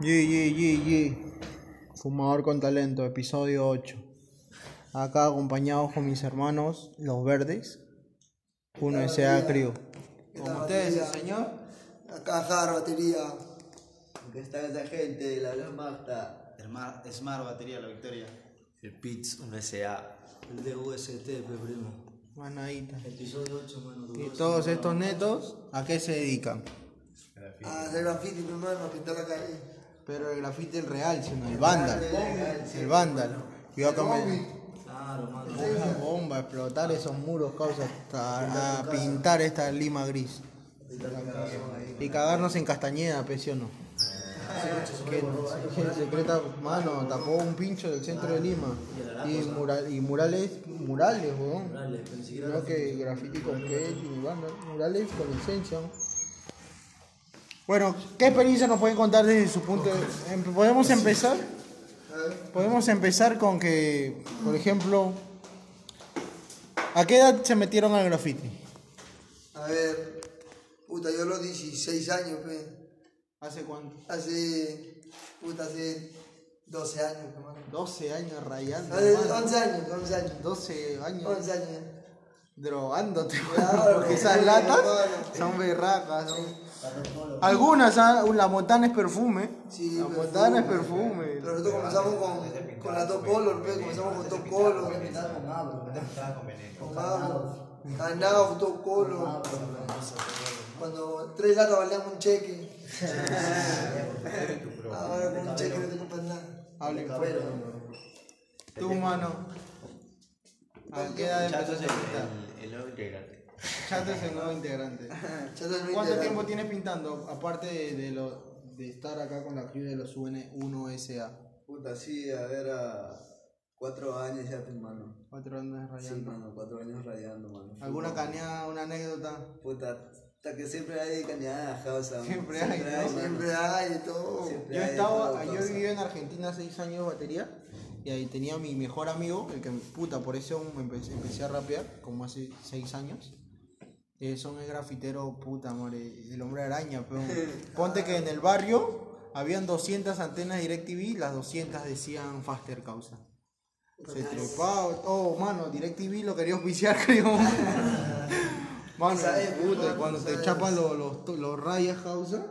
Yi, yi, yi, yi. Fumador con talento, episodio 8. Acá acompañados con mis hermanos, los verdes. Uno es Acrio. Con ustedes, el señor. Acá Jar, batería. Acá está esa gente, la Blas Magda. Smart, Smart Batería La Victoria. El PITS, un SA. El de UST, pe primo. Manadita. Episodio 8, mano. Y todos estos netos, ¿a qué se dedican? A hacer graffiti, mi hermano, a pintar la calle. Pero el grafite el real, sino el vándalo. El vándalo. Yo acá me... Claro, mano. Una bomba, a explotar esos muros, causa, hasta a pintar esta lima gris. Y cagarnos en Castañeda, pecio no. Que, que secreta, mano, tapó un pincho del centro de Lima. Y, mural, y murales, murales, weón. No que graffiti con qué, y banda, murales con licencia. Bueno, ¿qué experiencia nos pueden contar desde su punto de em- ¿Podemos empezar? Podemos empezar con que, por ejemplo, ¿a qué edad se metieron al graffiti? A ver, puta, yo a los 16 años, pe. ¿Hace cuánto? Hace, puta, hace 12 años, hermano. 12 años rayando. Hace hermano. 11 años, 11 años. 12 años 11 años. drogándote. Claro, porque esas latas son berracas. son- Algunas, ah, la montana es perfume. Sí, la perfume. montana es perfume. Pero nosotros comenzamos con, con la Top Color, pe. Comenzamos con Top Color. Con Mago. Ganado, Top Color. Cuando tres latas valían un cheque. Ahora con un cheque no te compras nada. Hablen fuera. Tú, mano. ¿A qué edad empezaste a el nuevo integrante. Chato es el nuevo integrante. ¿Cuánto tiempo tienes pintando? Aparte de, de lo, de estar acá con la crew de los UN1SA. Puta, sí, a ver, a cuatro años ya, pues, mano. Cuatro años Sí, rayando. mano, cuatro años rayando, mano. ¿Alguna cañada, una anécdota? Puta, hasta que siempre hay cañadas, causa. mano. Siempre hay, ¿no? mano. Siempre hay de todo. Siempre Yo hay estaba, todo, yo viví en Argentina seis años de batería y ahí tenía mi mejor amigo, el que puta, por eso empecé, empecé a rapear, como hace seis años. Eh, son el grafitero, puta madre, el hombre araña, pero ponte que en el barrio habían 200 antenas DirecTV, las 200 decían Faster Causa. Se trepaba, oh mano, DirecTV lo quería auspiciar, creo. Mano, puta, cuando te chapan los, los, los rayas causa,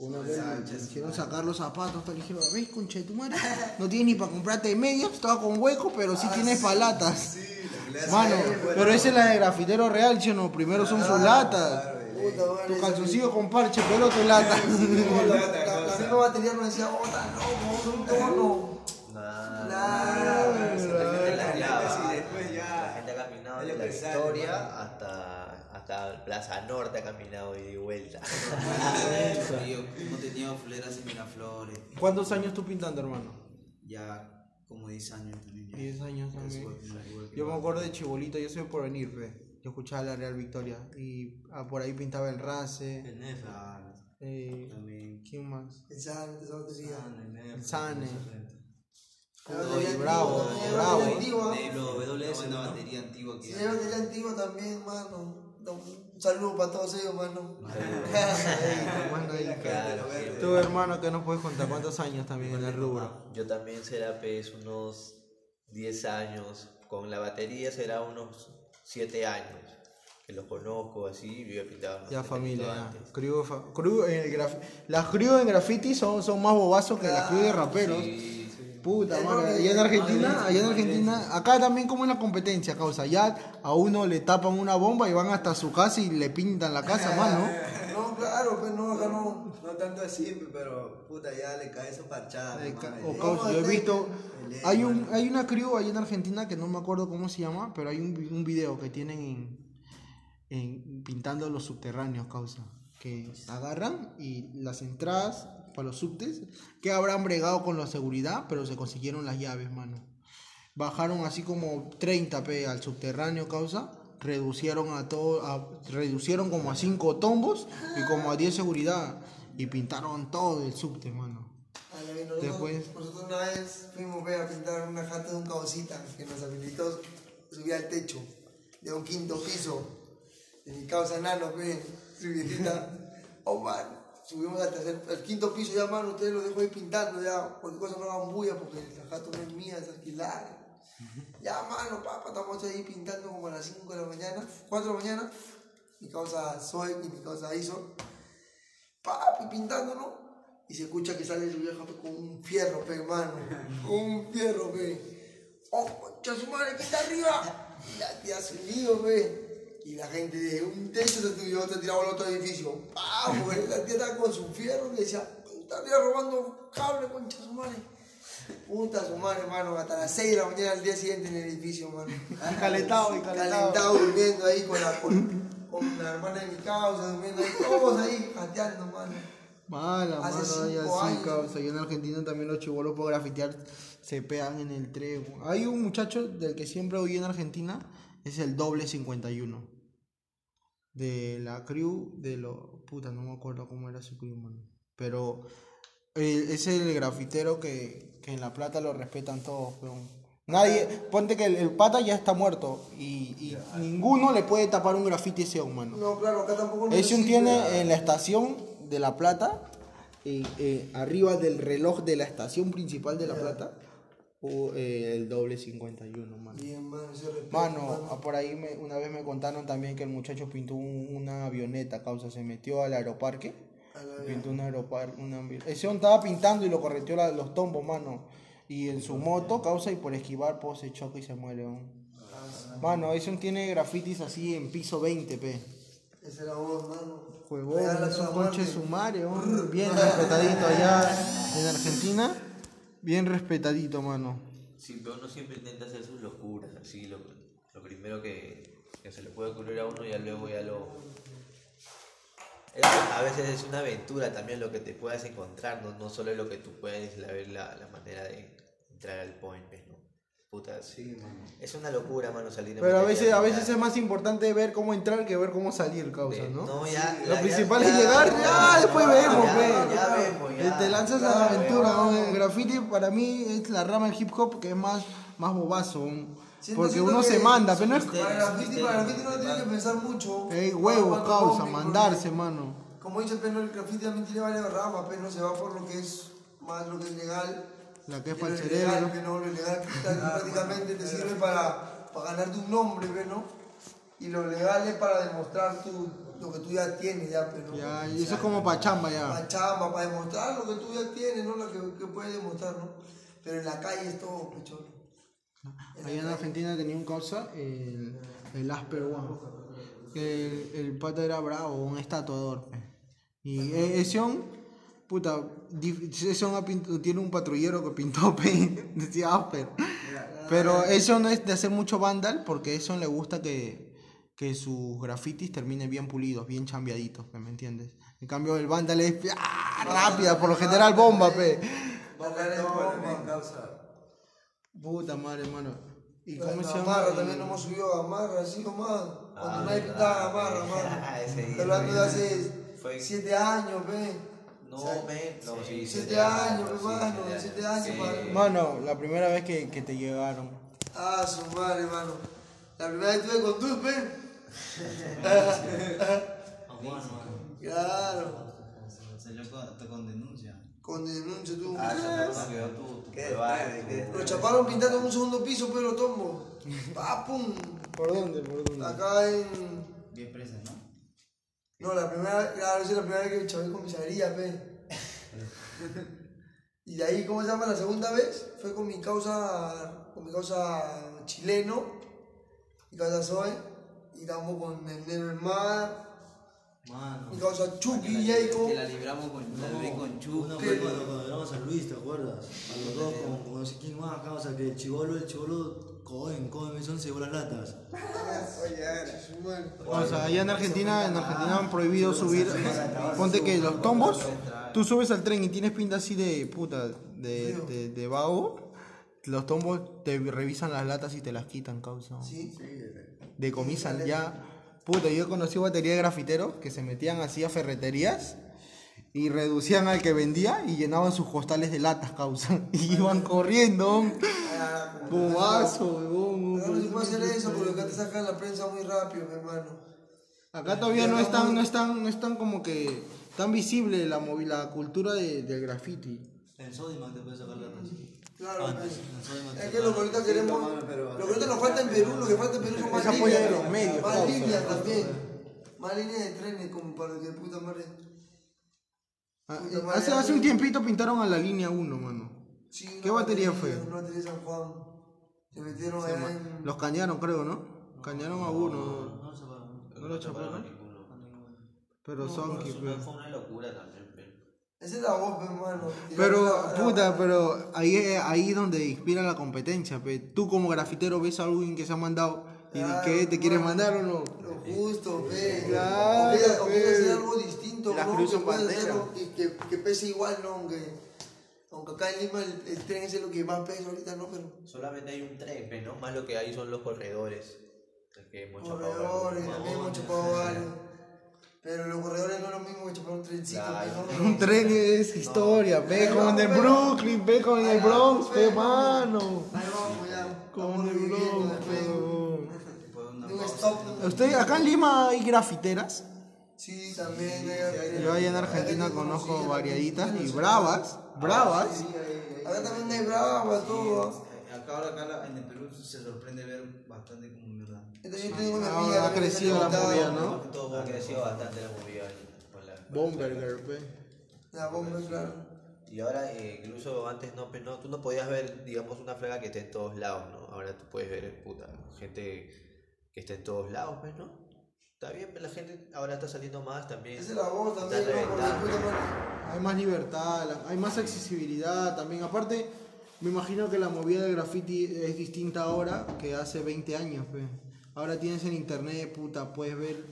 una vez me hicieron sacar los zapatos, te dijeron, ¿ves, concha de tu madre? No tienes ni para comprarte medias, estaba con hueco, pero sí tienes palatas. Mano, pero esa es la de grafitero real, che, no, primero son sus latas. Tu calzoncillo con parche, pero tu lata. La, misma batería nos decía, oh, tan loco, un tono. Plaza Norte ha caminado y de vuelta. Yo no tenía fuleras en Miraflores. ¿Cuántos años tú pintando, hermano? Ya como 10 años también. ya. 10 años también. igual igual Yo me acuerdo de Chibolito, yo soy por venir, pe. Yo escuchaba la Real Victoria y ah, por ahí pintaba el Race. El Nefa. Claro, Eh, también. ¿Quién más? Esa batería. el. Sane. Bravo, también, la bravo. batería antigua. Negro, WS, una batería antigua Sí, que. la batería antigua también, mano. Un saludo para todos ellos, mano. Mano, ahí, Claro, Tú, hermano, ¿qué nos puedes contar? ¿Cuántos años también en el rubro? Yo también será pues unos 10 años. Con la batería será unos 7 años. Que los conozco así, yo he pintado. Ya familia, ya. Crew, fa- crew en el graf- las crew en graffiti son, son más bobazos que las crew de raperos. Puta madre, allá en Argentina, allá en Argentina, acá también como en la competencia, causa, ya a uno le tapan una bomba y van hasta su casa y le pintan la casa, mano. No, claro, pues no, acá no. No tanto así, pero puta, ya le cae fachada. De mano, ca- o causa, yo he visto, hay un, hay una crew allá en Argentina que no me acuerdo cómo se llama, pero hay un, vi- un video que tienen en, en pintando los subterráneos, causa, que agarran y las entradas para los subtes, que habrán bregado con la seguridad, pero se consiguieron las llaves, mano. Bajaron así como 30 p al subterráneo, causa, reducieron a todo, a- reducieron como a 5 tombos y como a 10 seguridad y pintaron todo el subte, mano. Nosotros, Después- nosotros una vez fuimos ve, a pintar una jata de un cabocita que nos habilitó subir al techo de un quinto piso. De mi causa nano, pe, su viejita. Oh man, subimos al tercer, al quinto piso, ya, mano, ustedes lo dejo ahí pintando, ya, cualquier cosa no hagan bulla, porque la jato no es mía, es alquilar. Ya, mano, papá, estamos ahí pintando como a las 5 de la mañana, 4 de la mañana, mi causa Zoe y mi causa Iso, papi, pintando, ¿no? Y se escucha que sale su vieja con un fierro, pe, hermano, con un fierro, pe. ¡Oh, concha su madre, que está arriba! Y la tía se lío, pe. Y la gente de un techo se tiró, se tiraba al otro edificio. ¡Pam! güey! La tía estaba con su fierro y decía, está arriba robando cable, concha su madre. Puta su madre, hermano, hasta las 6 de la mañana al día siguiente en el edificio, mano. Y calentado, y calentado. Calentado durmiendo ahí con la, con, con la hermana de mi causa, durmiendo ahí, todos ahí, jateando, mano. Mala, Hace mano, así, años. causa. Y en Argentina también los chibolos por grafitear se pegan en el tren. Hay un muchacho del que siempre oí en Argentina, es el doble 51. De la crew de los. Puta, no me acuerdo cómo era su crew, mano. Pero eh, es el grafitero que, que en La Plata lo respetan todos, peón. Nadie, ponte que el, el pata ya está muerto y, y ninguno le puede tapar un grafiti a ese humano. No, claro, acá tampoco Ese un tiene en la estación de La Plata, eh, eh, arriba del reloj de la estación principal de La Plata, eh, el doble 51, mano. Bien, mano, ese respeto, Mano, ah, por ahí me- una vez me contaron también que el muchacho pintó un- una avioneta, causa, se metió al aeroparque, la pintó un aeroparque, una Ese hombre estaba pintando y lo correteó la- los tombos, mano. Y en su moto, causa, y por esquivar, pues se choca y se muere, weón. Mano, ese tiene grafitis así en piso 20, pe. Ese era vos, mano. Regala es un muerte. sumario, bien respetadito allá en Argentina, bien respetadito, mano. Sí, pero uno siempre intenta hacer sus locuras, así, lo, lo primero que, que se le puede ocurrir a uno y ya luego ya lo... A veces es una aventura también lo que te puedas encontrar, no, no solo lo que tú puedes la, la manera de entrar al point, pues, ¿no? Puta, Sí, mano. es una locura, mano, salir en Pero a veces, a veces ya. es más importante ver cómo entrar que ver cómo salir, causa, Ve, ¿no? ya, Lo ya- principal ya- es llegar, ya, después vemos, ya, pe. ya vemos, ya. Te lanzas a la aventura, ¿no? El graffiti para mí es la rama del hip hop que es más, más bobazo, ¿no? Siento- porque siento uno se manda, pero no es... Para el graffiti, para graffiti no tiene que pensar mucho. Ey, huevos, Cuando causa, mandarse, mano. Como dice el peno, el graffiti también tiene varias ramas, pero no se va por lo que es más lo que es legal. La que es para el cerebro. ¿no? Lo ilegal está- prácticamente te sirve para, para ganarte un nombre, ¿no? Y lo legal es para demostrar tu, lo que tú ya tienes, ya, pero Ya, y eso es como pa' chamba ya. para chamba, para demostrar lo que tú ya tienes, ¿no? Lo que, que puedes demostrar, ¿no? Pero en la calle es todo, pechón. Allá en Argentina tenía un causa, el, el Asper One. El, el pata era bravo, un estatuador. Y e- ese puta, dif- ese on ha pint- tiene un patrullero que pintó, pe, decía Asper. Pero eso no es de hacer mucho vandal, porque eso le gusta que, que sus grafitis terminen bien pulidos, bien chambeaditos, ¿me entiendes? En cambio el vandal es ¡ah! rápida, por lo general bomba, pe. Puta madre, hermano. ¿Y cómo se llama? Gamarra El- también hemos subido a Gamarra, así nomás. Ah, Cuando nadie pintaba Gamarra, mano. Ese día Estoy hablando de hace fue- siete años, ve. No, O sea, men, no, sí, siete años, sí, hermano, siete siete años, Sí. padre. Mano, la primera vez que, que te llegaron. Ah, su madre, hermano. La primera vez que estuve con tú, ve. Claro. Se lo con, con denuncia. Con denuncia tú. Ah, ¿Qué? Lo chaparon pintando en un segundo piso, pero tombo. Pa, pum. ¿Por dónde? ¿Por dónde? Acá en. Bien presa, ¿no? No, la primera, claro, esa es la primera vez que chavé con comisaría, pe. y de ahí, ¿cómo se llama? La segunda vez fue con mi causa, con mi causa chileno, mi causa Zoe, y estábamos con el Negro del Mar, Mano. mi causa Chucky, Que Jacob. la libramos con, la libré con Chu. Una fue cuando, cuando éramos a Luis, ¿te acuerdas? A los dos, con, no sé quién más acá, o sea, que el chivolo, el chivolo, Cohen, Cohen, son se llevó las latas. O sea, allá en Argentina, en Argentina han prohibido subir. Ponte que los tombos, tú subes al tren y tienes pinta así de puta, de, de, de vago. Los tombos te revisan las latas y te las quitan, causa. Sí. Decomisan ya. Puta, yo conocí batería de grafiteros que se metían así a ferreterías y reducían al que vendía y llenaban sus costales de latas, causa. Y iban corriendo. Bobazo, huevón. Pero no se puede hacer eso porque acá te sacan la prensa muy rápido, mi hermano. Acá todavía no están, no están, no están como que tan visible la, movi- la cultura de- del graffiti. En Sodimac te puedes sacar la Claro, Antes, en Sodimac Es que lo que ahorita queremos, lo que ahorita nos falta en Perú, lo que falta en Perú son más líneas. de los medios, Más líneas también. Más líneas de trenes como para que puta madre. Ah, eh, hace, hace un tiempito pintaron a la línea 1, mano. Sí, ¿Qué una batería fue? Una batería San Juan. Se metieron allá en. Los cañaron, creo, ¿no? Cañaron a uno. No, se va. No lo chaparon. Pero son fue- una locura también, pero. Esa es la voz, pe, hermano. Pero, La- la- puta, pero ahí es ahí donde inspira la competencia, pe. Tú como grafitero ves a alguien que se ha mandado y Claro, que te quieres mandar o no. Lo justo, ve. Claro, o ve. hacer algo distinto, La ¿no? Cruz Que hacerlo, que, que, que pese igual, ¿no? Aunque, aunque acá en Lima el, el tren es lo que más pesa ahorita, ¿no? Pero Solamente hay un tren, pues, ¿no? Más lo que hay son los corredores. Que hemos chapado corredores, algo. también hemos chupado varios. Pero los corredores no es lo mismo que chupar un trencito, Claro. ¿no? Un tren es historia, pe, como en el Brooklyn, pe, como en el Bronx, pe, mano. Ahí vamos ya. Vamos en el Bronx. ¿Usted, acá en Lima hay grafiteras? Sí, también. hay- Yo allá en Argentina conozco variaditas y bravas, bravas. Acá también hay bravas, todo. Acá ahora acá la- en el Perú se sorprende ver bastante como mierda. Entonces yo tengo una Ahora amiga ha crecido la movida, ¿no? Todo ha crecido bastante la movida Bomberger, pe. La bomba, claro. Y ahora, eh, incluso antes no, pues, no, tú no podías ver, digamos, una flaga que esté en todos lados, ¿no? Ahora tú puedes ver, puta, gente que está en todos lados, pues, ¿no? Está bien, la gente ahora está saliendo más también. Esa es la voz también. Hay más libertad, hay más accesibilidad también. Aparte, me imagino que la movida del graffiti es distinta ahora que hace 20 años. Ahora tienes en internet, puta, puedes ver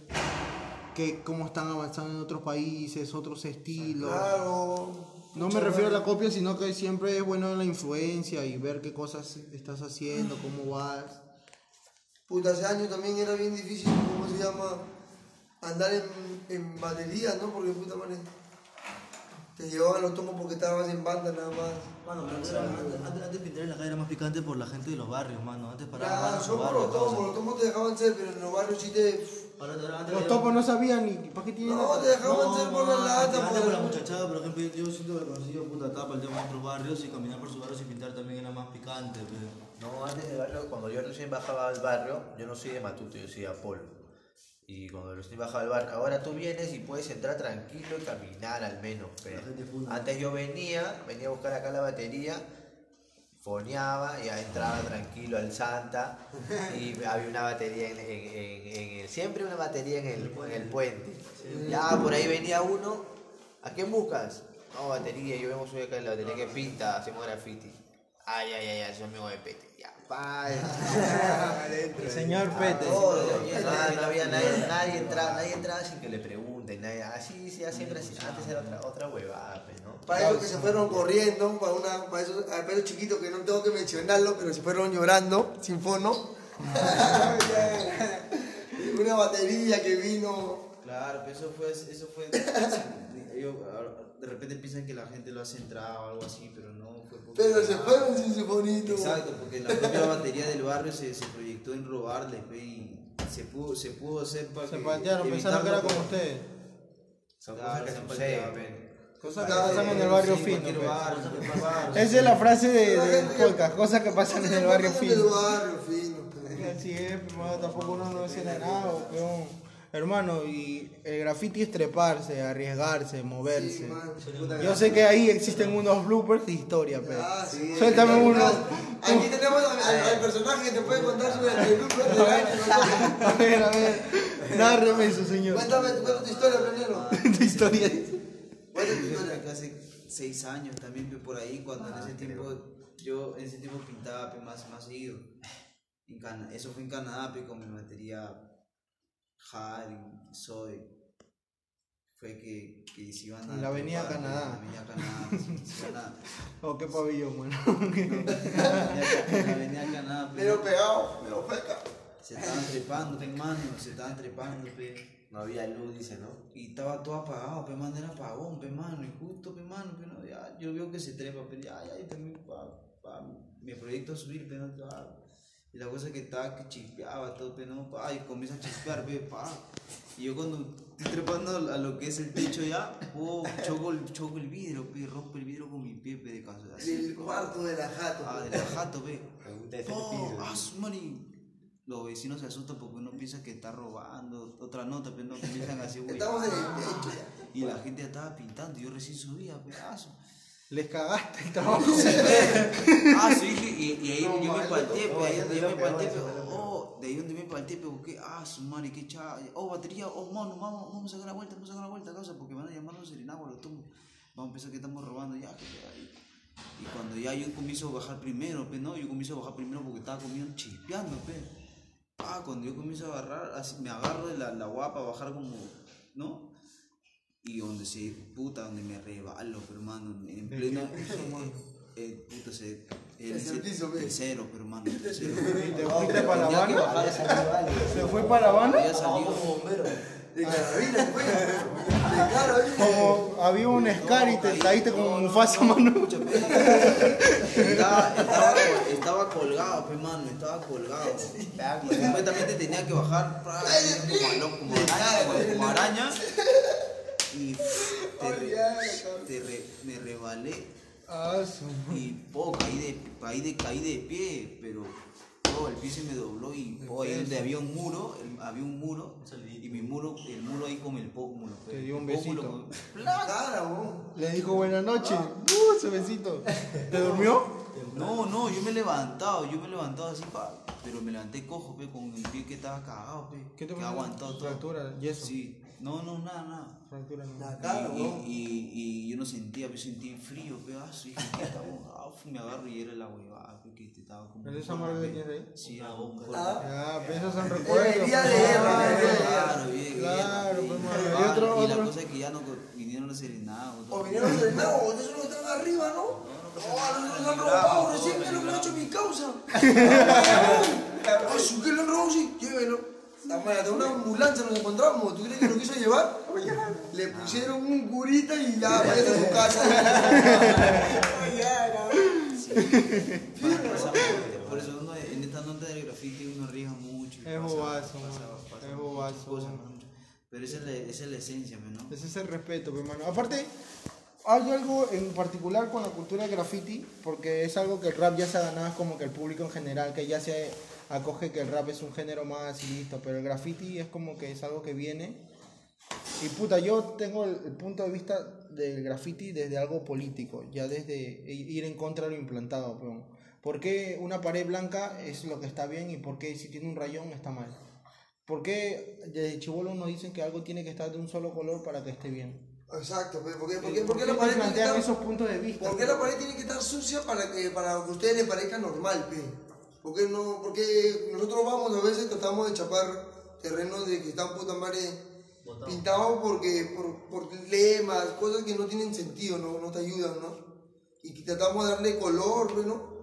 que cómo están avanzando en otros países, otros estilos. Claro. No me refiero a la copia, sino que siempre es bueno la influencia y ver qué cosas estás haciendo, cómo vas. Puta, hace años también era bien difícil, ¿cómo se llama? Andar en, en batería, ¿no? Porque puta madre. Te llevaban los tomos porque estabas en banda nada más. Mano, antes, antes, antes pintar en la calle era más picante por la gente de los barrios, mano. Antes paraban Claro, son por los tomos, los tomos te dejaban ser, pero en los barrios sí te. Los topos no sabían ni para qué tienen. No, te dejaban ser por la lata, por la muchachada, por ejemplo, yo, siento que conocí puta tapa el tema de otros barrios y caminar por sus barrios y pintar también era más picante, pero... No, antes del barrio, cuando yo recién bajaba al barrio, yo no soy de Matuto, yo soy de Apolo. Y cuando recién bajaba al barrio, ahora tú vienes y puedes entrar tranquilo y caminar al menos. pero. Antes yo venía, venía a buscar acá la batería, foneaba, ya entraba tranquilo al Santa y había una batería en, en- en- en el, siempre una batería en el, en el puente. Ya por ahí venía uno, ¿a quién buscas? No, batería, yo vengo soy acá en la batería que pinta, hacemos graffiti. Ay, ay, ay, ay, soy amigo de Pete. Ya, pa. El señor Pete. No, había nadie, nadie entraba, nadie entraba sin que le pregunten, nadie, así, sí, siempre así, antes era otra, otra huevada. Para esos que se fueron corriendo, para, una, para esos, para esos chiquitos que no tengo que mencionarlo, pero se fueron llorando, sin fono. una batería que vino. Claro, pero eso fue, eso fue, ellos de repente piensan que la gente lo hace entrar o algo así, pero no fue porque- Pero se fueron sin su fonito. Exacto, porque la propia batería del barrio se, se proyectó en robarles, y se pudo, se pudo hacer para Se que patearon pensando que era como ustedes. Son Claro, cosas que se. Cosas que pasan en el barrio fino. Esa es la frase de, podcast, cosas que pasan en el barrio fino. pe. Así es, hermano, tampoco uno no dice nada, peón. Hermano, y el graffiti es treparse, arriesgarse, moverse. Yo sé que ahí existen unos bloopers de historia, pero. Ah. Suéltame uno. Aquí tenemos al, personaje que te puede contar sobre el de año. A ver, a ver. Nárreme eso, señor. Cuéntame, cuéntame tu historia primero. Tu historia. Yo que hace seis años también por ahí cuando en ese tiempo yo en ese tiempo pintaba más más seguido en Cana- eso fue en Canadá con mi batería Haring, Soy fue que, que se iban a En la avenida Canadá. en la avenida Canadá se- se iban a- Oh, qué pabellón, mano. en la avenida Canadá pe, Pero pegado, pero feca. se estaban trepando pe, mano se estaban trepando pe. No había luz, dice, ¿no? Y estaba todo apagado, pe mano, era apagón, pe mano, y justo, pe mano, pe no, ya, yo veo que se trepa, pe ya, ya, y también, pa, pa, mi proyecto es subir, pe no, ya, Y la cosa es que estaba que chispeaba todo, pero no, pa, y comienza a chispear, pe, pa. Y yo cuando estoy trepando a lo que es el techo ya, oh, choco, el, choco el vidrio, pe, rompo el vidrio con mi pie, pe, de casa. Así, El cuarto de la jato. Ah, de la jato, pe. Oh, ah. Los vecinos se asustan porque uno piensa que está robando. Otra nota, pero no comienzan así, güey. Estamos en el techo ya. Y la gente ya estaba pintando. Yo recién subía, pedazo. Les cagaste el trabajo. Ah, sí, y, y ahí No, yo me mal, palteé, no, ahí donde yo me peor, palteé, eso pe, es lo peor. oh, de ahí donde me palteé, pe, busqué, ah, su madre, qué chava, oh, batería, oh, mano, vamos, vamos a sacar la vuelta, vamos a sacar la vuelta, causa, porque van a llamar a los serenagos, los tumbos. Vamos a pensar que estamos robando ya, que y, y cuando ya yo comienzo a bajar primero, pe, no, yo comienzo a bajar primero porque estaba comiendo chispeando, pe. Ah, cuando yo comienzo a agarrar, así, me agarro de la, la guapa, bajar como, ¿no? Y donde se, puta, donde me rebalo, pero hermano, en pleno, eh, puta, se, el, piso, tercero, pero hermano, tercero. ¿Y te fuiste para La Habana? ¿Se fue para La Habana? ya salió. De carabina, pues. De carabina. Como había un Scar y te caíste como Mufasa, mano. Estaba, estaba pe, mano, estaba colgado. Y supuestamente tenía que bajar pra- como, como araña, como, como araña. Y te re- te re- me rebalé Ah, y po, caí de, caí de, caí de pie, pero po, el pie se me dobló y po, ahí donde había un muro, el- había un muro, y mi muro, el muro ahí con el pómulo. pe. Te dio un besito. con-. Le dijo buenas noches. Uh, ese besito. ¿Te durmió? No, no, yo me he levantado, yo me he levantado así, pa, pero me levanté cojo, pe, con el pie que estaba cagado, pe, ¿Qué te que aguantado todo. Fractura, yeso. Sí, no, no, nada, nada. Fractura no. La cara, y, y, y yo no sentía, yo sentí frío, pe, ah, sí. Fu, me agarro y era la huevada, pe, que te estaba como... ¿Pero esa amarga que tienes ahí? Sí, era un Ah. Ya, pero esos son recuerdos. Debería leer. Claro, bien, Claro, bien, pues. Ah, Y la cosa es que ya no vinieron los serenados. O vinieron lago, de esos que están arriba, ¿no? Nosotros nos han robado recién, que lo que ha hecho mi causa. Su que lo han robado, sí, llévelo. De una ambulancia nos encontramos, ¿tú crees que lo quiso llevar? Le pusieron un curita y ya, vaya a su casa. Por eso uno en esta nota del graffiti uno arriesga mucho. Es bobazo, Es bobazo. Pero esa es la, esa es la esencia, ¿no? Ese es el respeto, mi hermano. Aparte, hay algo en particular con la cultura del graffiti, porque es algo que el rap ya se ha ganado, es como que el público en general, que ya se acoge que el rap es un género más y listo, pero el graffiti es como que es algo que viene. Y puta, yo tengo el, punto de vista del graffiti desde algo político, ya desde ir en contra de lo implantado. ¿Por qué una pared blanca es lo que está bien y por qué si tiene un rayón está mal? ¿Por qué desde chivolo nos dicen que algo tiene que estar de un solo color para que esté bien? Exacto, pues, ¿por qué, por qué, ¿Por por qué qué la pared tiene que estar esos puntos de vista? ¿Por qué la pared tiene que estar sucia para que, para que a ustedes les parezca normal, pe? ¿Por qué no? Porque nosotros vamos a veces tratamos de chapar terrenos de que están puta madre pintados porque, por, por lemas, cosas que no tienen sentido, no, no te ayudan, ¿no? Y que tratamos de darle color, pues, ¿no?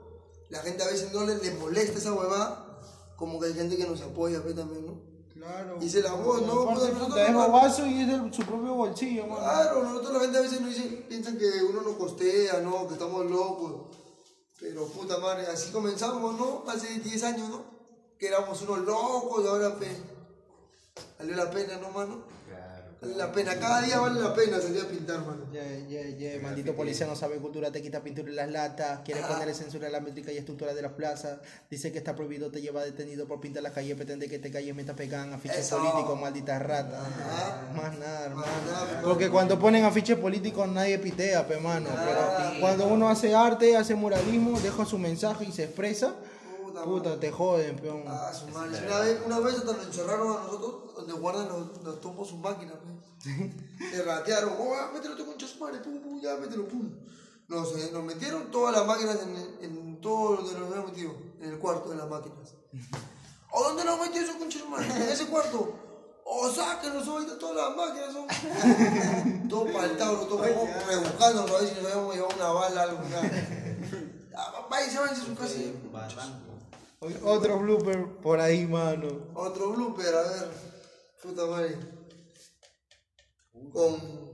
La gente a veces no les, les molesta esa huevada, como que hay gente que nos apoya, pe, también, ¿no? Claro. Dice la voz, ¿no? Puta, nosotros no- bobazo y es de su propio bolsillo, mano. Claro, nosotros la gente a veces nos dice, piensan que uno nos costea, ¿no? Que estamos locos. Pero puta madre, así comenzamos, ¿no? Hace 10 años, ¿no? Que éramos unos locos y ahora, pe, valió la pena, ¿no, mano? Vale la pena, cada día vale la pena salir a pintar, mano. Ya, ya, ya, maldito policía no sabe cultura, te quita pintura en las latas, quiere ponerle censura a la métrica y estructura de las plazas, dice que está prohibido, te lleva detenido por pintar las calles, pretende que te calles mientras pegan afiches políticos, maldita rata. Ajá. Más nada, hermano. nada, hermano. Porque cuando ponen afiches políticos nadie pitea, pe mano. Pero cuando uno hace arte, hace muralismo, deja su mensaje y se expresa, Puta puta, te joden, peón. Ah, su madre. Una vez, una vez hasta nos encerraron a nosotros donde guardan los, los tumbos sus máquinas, pe. Te ratearon, oh, ah, mételo tú con su madre, pum, pum, ya, mételo, pum. Nos, eh, nos metieron todas las máquinas en, en todo donde nos habían metido, en el cuarto de las máquinas. ¿O dónde nos metió eso con su madre? En ese cuarto. O sáquenos ahorita todas las máquinas son. todo paltado, todo rebuscando a ver si nos habíamos llevado una bala, algo, nada. Ah, Váyanse, váyanse a su casa. Otro blooper por ahí, mano. Otro blooper, a ver. Puta madre. Con.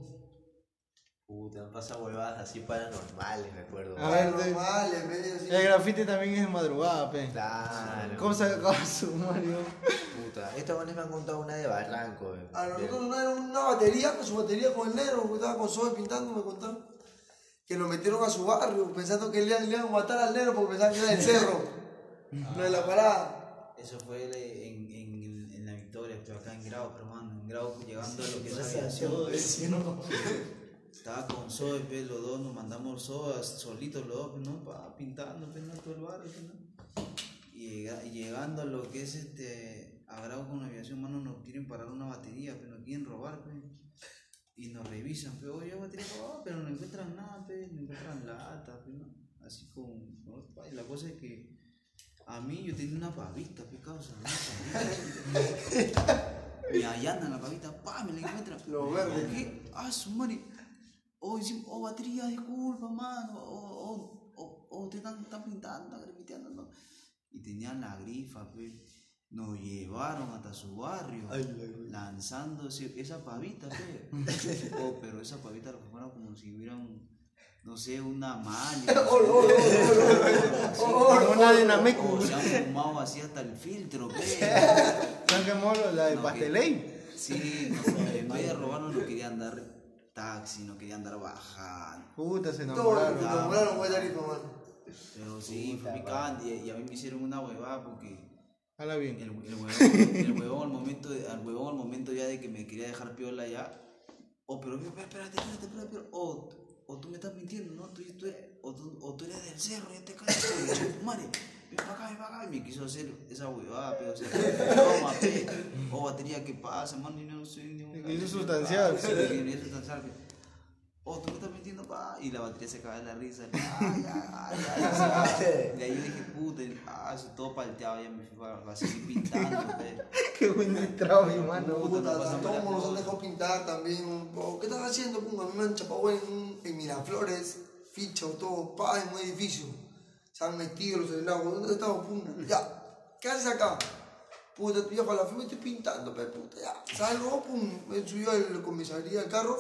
Puta, han pasado huevadas así paranormales, me acuerdo. A ver, de- Normales, medio así. el grafiti también es de madrugada, pe. Claro. ¿Cómo se acaba su Mario? Puta, estos manes me han contado una de Barranco, eh. A nosotros no era una batería, con su batería con el negro, que estaba con Zoe pintando, me contaron. Que lo metieron a su barrio, pensando que le iban, le iban a matar al negro porque pensaban que era del cerro. No de la parada. Eso fue en, en, en la victoria, pero acá en Grau, pero Grau llegando a lo que es aviación. Estaba con Zoe, pues, los dos nos mandamos Zoe solitos los dos, pues, ¿no? Pa, pintando, pues, ¿no? todo el barrio, pues, ¿no? Y, llega- y llegando a lo que es este, a Grau con la aviación, mano, nos quieren parar una batería, pero nos quieren robar, pues. Y nos revisan, pero oye, batería pero no encuentran nada, pues, no encuentran lata, pues, ¿no? Así y la cosa es que a mí yo tenía una pavita, pues, causa, una pavita. Me allanan la pavita, pa, me la encuentran. Lo verde. ¿Qué? Ah, su madre. Oh, encima- oh, batería, disculpa, mano. Oh, oh, oh, oh, te están, están pintando, grafiteando, ¿no? Y tenían la grifa, pues. Nos llevaron hasta su barrio, lanzando ese- esa pavita, pues. Oh, pero esa pavita la fumaron como si hubieran, no sé, una malla. Una dinamecus. O se han fumado así hasta el filtro, pues. ¿Se han quemado la de No, pasteley? Sí, no, en vez de robarnos no querían dar taxi, no querían dar bajada. Puta, se enamoraron. enamoraron mano. Pero sí, fue picante y, y a mí me hicieron una huevada porque Habla el, bien. el huevón, el huevón al momento, al huevón al momento ya de que me quería dejar piola ya, oh, pero espérate, espérate, espérate, espérate, espérate, oh, o tú me estás mintiendo, ¿no? Tú, tú eres, o, tú, o tú eres del cerro, ya te callas, madre, acá, ven acá, y me quiso hacer esa huevada, pero, o sea, toma, oh, batería, ¿qué pasa, mano? Y no sé, ni un... Quiso sustanciar. Sí, quería sustanciar, pe. Oh, tú me estás mintiendo, pa. Y la batería se cae de la risa. Ay, ay, ay. Y ahí dije, puta, y, ah, eso todo palteado, ya me fui para, seguir pintando. Qué buen distrao, mi mano. Puta, todos nos han dejado pintar también. un poco. ¿Qué estás haciendo? Pum, a mí me han chapado en, en Miraflores, ficha o todo, pa, en un edificio. Se han metido los helados. ¿Dónde estamos? Pum, ya. ¿Qué haces acá? Puta, tu viejo, a la fin me estoy pintando, pe, puta, ya. Salgo, pum, me subió al comisaría al carro,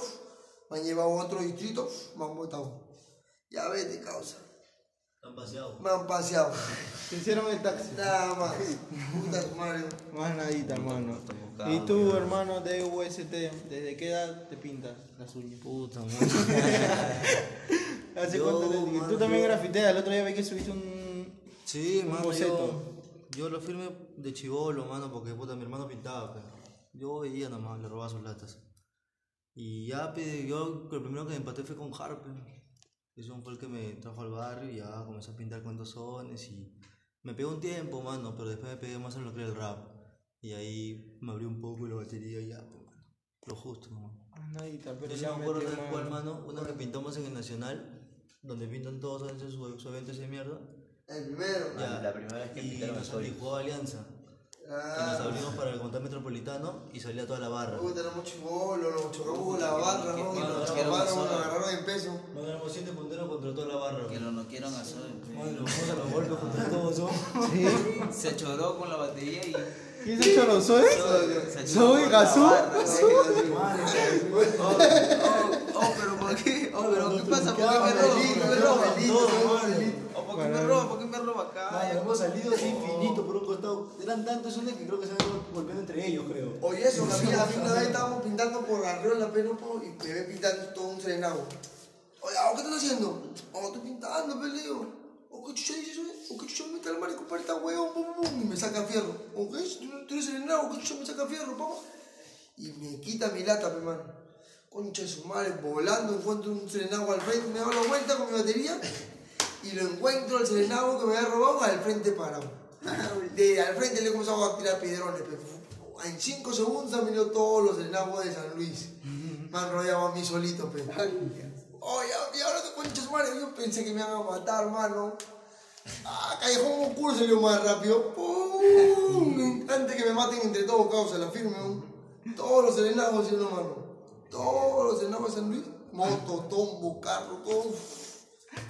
me han llevado a otro distrito, me han botado. Ya vete, causa. Han paseado. Me han paseado. Te hicieron el taxi. Nada más. Puta, Mario. Más nadita, hermano. ¿Y tú, hermano de UST, desde qué edad te pintas las uñas? Puta, man. ¿Hace Yo, cuánto mano, Tú también yo- grafiteas, el otro día vi que subiste un... Sí, Un mano, boceto. yo, yo lo firme de chivolo, mano, porque puta, mi hermano pintaba, pero yo veía nomás, le robaba sus latas. Y ya, pe, yo el primero que me empaté fue con Harper. Ese fue el que me trajo al barrio y ya comencé a pintar con dos sones y me pegó un tiempo, mano, pero después me pegué más en lo que era el rap. Y ahí me abrió un poco la batería y ya, pues, mano, lo justo. Más nadita, pero Yo me acuerdo de cuál, mano, una que pintamos en el Nacional, donde pintan todos a veces su, su evento ese de mierda. El primero. Ah, La primera vez que y pintaron nos soy. jugó Alianza. Y nos Ah, abrimos para el control metropolitano y salía toda la barra. puta, éramos chibolos, nos chocamos con la barra, ¿no? Y que- nos que- que- nos agarraron en peso. Nos éramos siete punteros contra toda la barra. Que lo no quieran hacer. pe. Madre, nos fuimos a los golpes contra todos. ¿no? Se choró con la batería y. ¿Quién se eh? se ¿Soy con la Gazú? Pero ¿por qué? Oh, pero ¿qué pasa? ¿Por qué me roba? ¿Por qué me roba? ¿Por qué me roba? ¿Por qué me roba acá? Hemos salido así infinito por un costado. Eran tantos sones que creo que se han ido golpeando entre ellos, creo. Oye, eso, a mí, a mí una vez estábamos pintando por arriba en la Penopo y me ve pintando todo un serenado. Oye, ¿o ¿qué estás haciendo? Oh, estoy pintando, peleo. ¿O qué chucha dices, güey? ¿O qué chucha me mete al marico para esta huevón? Pum, pum, y me saca fierro. ¿O qué? ¿Tú, eres serenado? ¿Qué chucha me saca fierro, papá? Y me quita mi lata, pe, mano. Concha de su madre, volando, encuentro un serenado al frente, me doy la vuelta con mi batería y lo encuentro al serenado que me había robado al frente parado. De, al frente le he comenzado a tirar piedrones. En 5 segundos han venido todos los serenados de San Luis. Me han rodeado a mí solito, pe. Oye, y ahora te concha de su madre, yo pensé que me iban a matar, mano. Ah, Callejón Oscuro salió más rápido. ¡Pum! Antes que me maten entre todos, causa, la firme. Todos los serenados, ¿sí o no, mano? Todos los serenados de San Luis. Moto, tombo, carro, todo.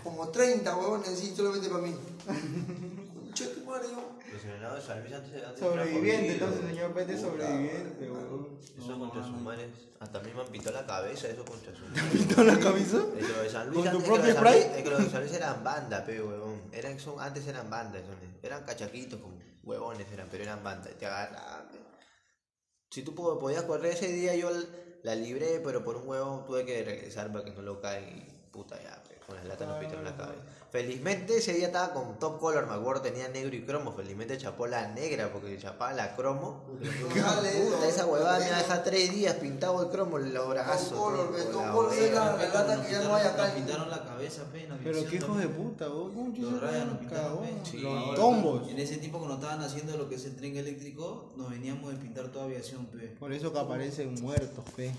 Como 30 huevones así, solamente para mí. Concha de tu madre, yo. Los entrenados de San Luis antes antes Sobreviviente, eran entonces, señor Pete, sobreviviente, weón. Eso contra sus manes. Hasta a mí me han pintado la cabeza, eso contra sus ¿Pintó la cabeza? Es que los de San Luis, ¿Con tu propio spray? Es que los de San Luis eran banda, pe, huevón. Eran, son, antes eran bandas, eran cachaquitos, como huevones eran, pero eran bandas. Te agarraban. Si tú po- podías correr ese día, yo la libré, pero por un huevón tuve que regresar para que no lo caiga y puta ya, con las latas nos pintaron la cabeza. Felizmente ese día estaba con top color, me acuerdo, tenía negro y cromo. Felizmente chapó la negra porque chapaba la cromo. Puta, esa huevada me deja tres días pintado el cromo, los brazos. Tom Color, la Color, hueva. la- la lata que ya no hay acá. Nos pintaron la cabeza, Pero qué hijos de puta, vos. ¿Cómo Los rayas nos pintaron, tombos. En ese tiempo cuando estaban haciendo lo que es el tren eléctrico, nos veníamos de pintar toda aviación, pe. Por eso que aparecen muertos, pe.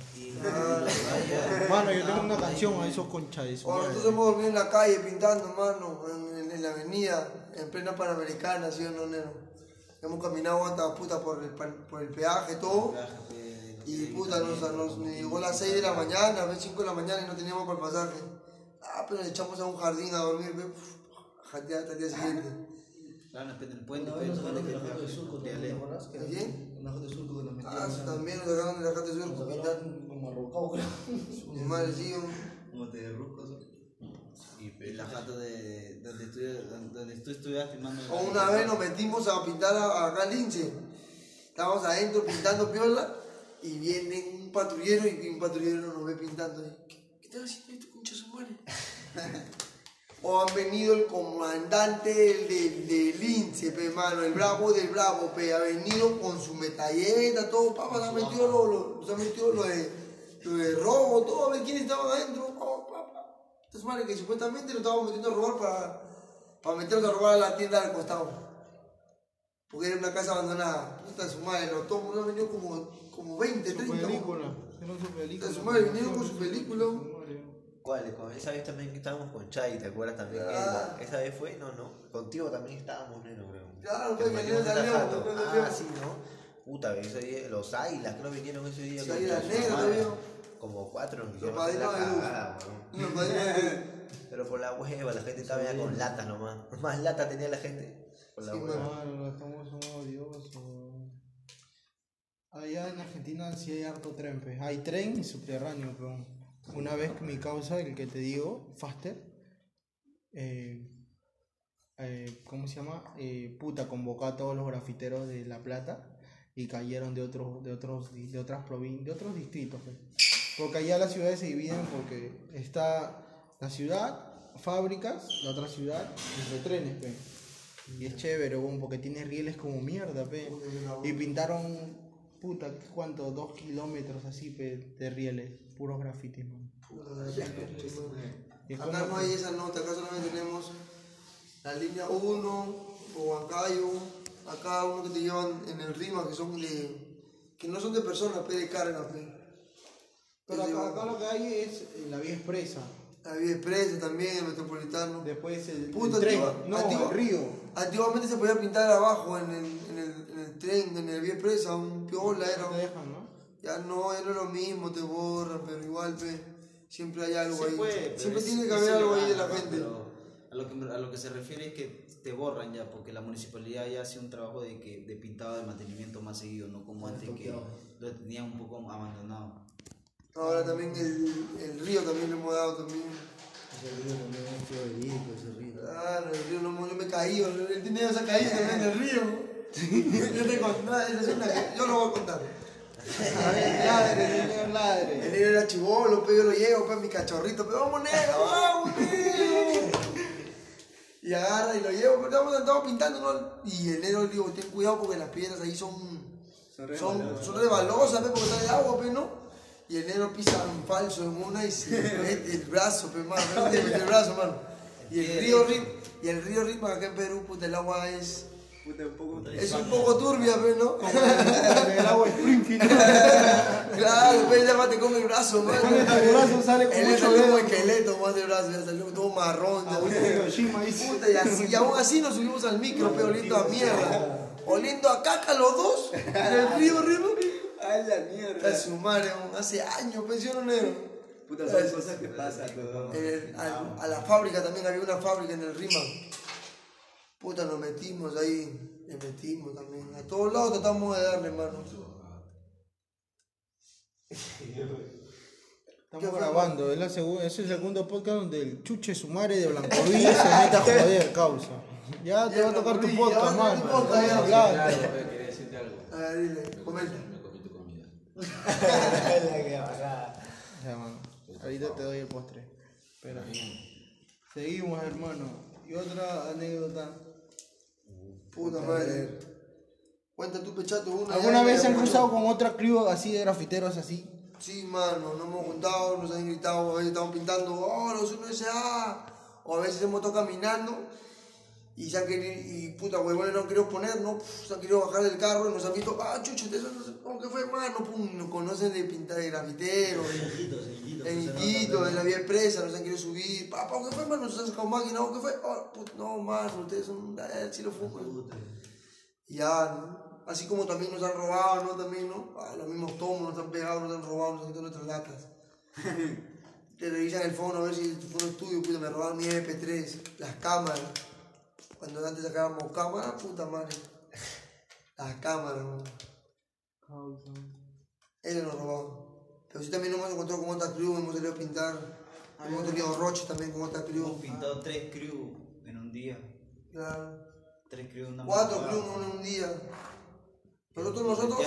Rayas. Mano, yo tengo una canción a esos conchas de su Cuando nosotros hemos dormido en la calle pintando, mano, en, en- en la avenida, en plena Panamericana, ¿sí o no, nero? Hemos caminado hasta puta por el, pan- por el peaje, todo. Y puta, nos, nos llegó a las 6 de la mañana, a las 5 de la mañana y no teníamos para el pasaje. Ah, pero nos echamos a un jardín a dormir, ve, uf, a jatear hasta el día siguiente. Claro, en el puente, Una pe, vez nos el sacaron puente de Jata de Surco, ¿Quién? En la de Surco que nos Ah, metíamos. sí, también nos sacaron de la de Sur Nos como arrocado, creo. Mi madre, sí, Como te En la jata de donde tú, donde tú estudiaste, mano. O una vez nos metimos a pintar a- acá al lince. Estábamos adentro pintando piola y viene un patrullero y un patrullero nos ve pintando. ¿Qué, qué estás haciendo esto, concha su madre? o han venido el comandante del, del, lince, pe, mano, el bravo del bravo, pe, ha venido con su metalleta, todo, papá, se ha metido lo, lo- se ha metido lo de, lo de robo, todo, a ver quién estaba adentro. Entonces, madre, que supuestamente nos estábamos metiendo a robar para, para meternos a robar a la tienda del costado. Porque era una casa abandonada. Puta su madre, los tomos no han venido como, como 20, Su 30. película. Su película. Puta su madre, vinieron con su película. ¿Cuál? Con- esa vez también que estábamos con Chay, ¿te acuerdas también? que Ah. esa vez fue, no, no. Contigo también estábamos, Neno, creo. Claro, Que pues, que salió, jato. Neno Ah, sí, ¿no? Puta, ese día, los águilas que no vinieron ese día. Sí, con águilas negras también. Como cuatro Los la padrinos de luz. Los padrinos Pero por la hueva, la gente estaba ya con latas nomás. Más latas tenía la gente. Por la Sí, hueva. Mano, estamos somos odiosos. Allá en Argentina sí hay harto tren, pues. Hay tren y subterráneo, pero una vez mi causa, el que te digo, Faster, eh, eh, ¿cómo se llama? Eh, puta, convocó a todos los grafiteros de La Plata y cayeron de otros, de otros, de otras provincias, de otros distritos, pues. Porque allá las ciudades se dividen porque está la ciudad, fábricas, la otra ciudad, entre trenes, pues. Y es chévere, porque tiene rieles como mierda, pe. Y pintaron, puta, ¿cuánto? Dos kilómetros así, pe, de rieles. Puros grafitis, man. Y que- hay esa nota, acá solamente tenemos la línea 1, o Huancayo, acá uno que te llevan en el rima, que son de. que no son de personas, pe, de carga, pe. Pero acá, acá lo que hay es eh, la vía expresa. La vía expresa también, el metropolitano. Después el, el tren. antigua- No, antigua- el río. Antiguamente se podía pintar abajo en el, en el, en el tren, en el vía expresa, un piola era. Te dejan, ¿no? Ya no, ya no es lo mismo, te borran, pero igual, pe, siempre hay algo Se ahí. puede, siempre es- tiene que es haber algo ahí de la ¿no? gente. A lo, que, a lo que se refiere es que te borran ya, porque la municipalidad ya hace un trabajo de, que, de pintado de mantenimiento más seguido, no como antes que lo tenían un poco abandonado. Ahora también el, el río también lo hemos dado también. Ese río también es sido verídico, ese río. Claro, el río no, yo me caí, él tenía esa caída también en el río. yo te esa es una que yo lo voy a contar. A ver, ladre, El ladre. negro era chivolo, pe, yo lo llevo, pe, mi cachorrito, pero vamos negro, vamos negro. Y agarra y lo llevo, pero estamos, estamos pintando, ¿no? Y el negro le digo, ten cuidado porque las piedras ahí son, son, son rebalosas, pe, porque está de agua, pe, ¿no? Y el negro pisa en falso en una y se mete el brazo, pe, mano, se mete el brazo, mano. Y el río Rim, y el río Rim acá en Perú, puta, el agua es, Puta, un poco. es un poco turbia, pe, ¿no? El agua Springfield. Claro, pe, ya mate con el brazo, mano. El brazo sale con Él salió como esqueleto más de brazo, ya salió todo marrón. ahí. Puta, y, así, y aún así nos subimos al micro, pero oliendo a mierda. Oliendo a caca los dos. En el río Río. Ay, la mierda. A su madre, hace años, pensión negro. Puta, son cosas que pasan, weón. En el- a, a la fábrica también había una fábrica en el Rima. Puta, nos metimos ahí, le metimos también. A todos lados tratamos de darle, hermano. Estamos grabando, es, la segu- es el segundo podcast donde el chuche sumare de Blancoví se mete a joder, causa. Ya te va a tocar tu podcast, mano. quería decirte algo. A ver, dile, comenta. Ya, mano. Ahorita te doy el postre. Espera. Seguimos, hermano. Y otra anécdota. Puta madre. Cuenta tu pechato uno. ¿Alguna vez se han cruzado con otra crew así de grafiteros así? Sí, mano, nos hemos juntado, nos han gritado, a veces estamos pintando, oh, los 1SA, o a veces hemos estado caminando y se han querido, y puta, huevones no han querido poner, ¿no? Pff, se han querido bajar del carro y nos han visto, ah, chucho, eso no que fue, mano, pum, nos conocen de pintar de grafitero, de Niquito, de la vía expresa, nos han querido subir, papá, ¿qué fue, mano? Nos han sacado máquina, ¿o ¿qué fue? Oh, no, mano, ustedes son, eh, sí lo ya, ¿no? Así como también nos han robado, ¿no? También, ¿no? Ah, los mismos tomos nos han pegado, nos han robado, nos han quitado nuestras latas. Te revisan el fono a ver si el fono es tuyo, puta, me robaron mi MP3, las cámaras. Cuando antes sacábamos cámaras, puta madre. Las cámaras, ¿no? Ellos nos robaron. Pero sí también nos hemos encontrado con otra crew, hemos salido a pintar. Hemos tenido roches también con otra crew. Hemos pintado tres crew en un día. Claro. Tres crew en una Cuatro crew en un día. Nosotros, Nos nosotros.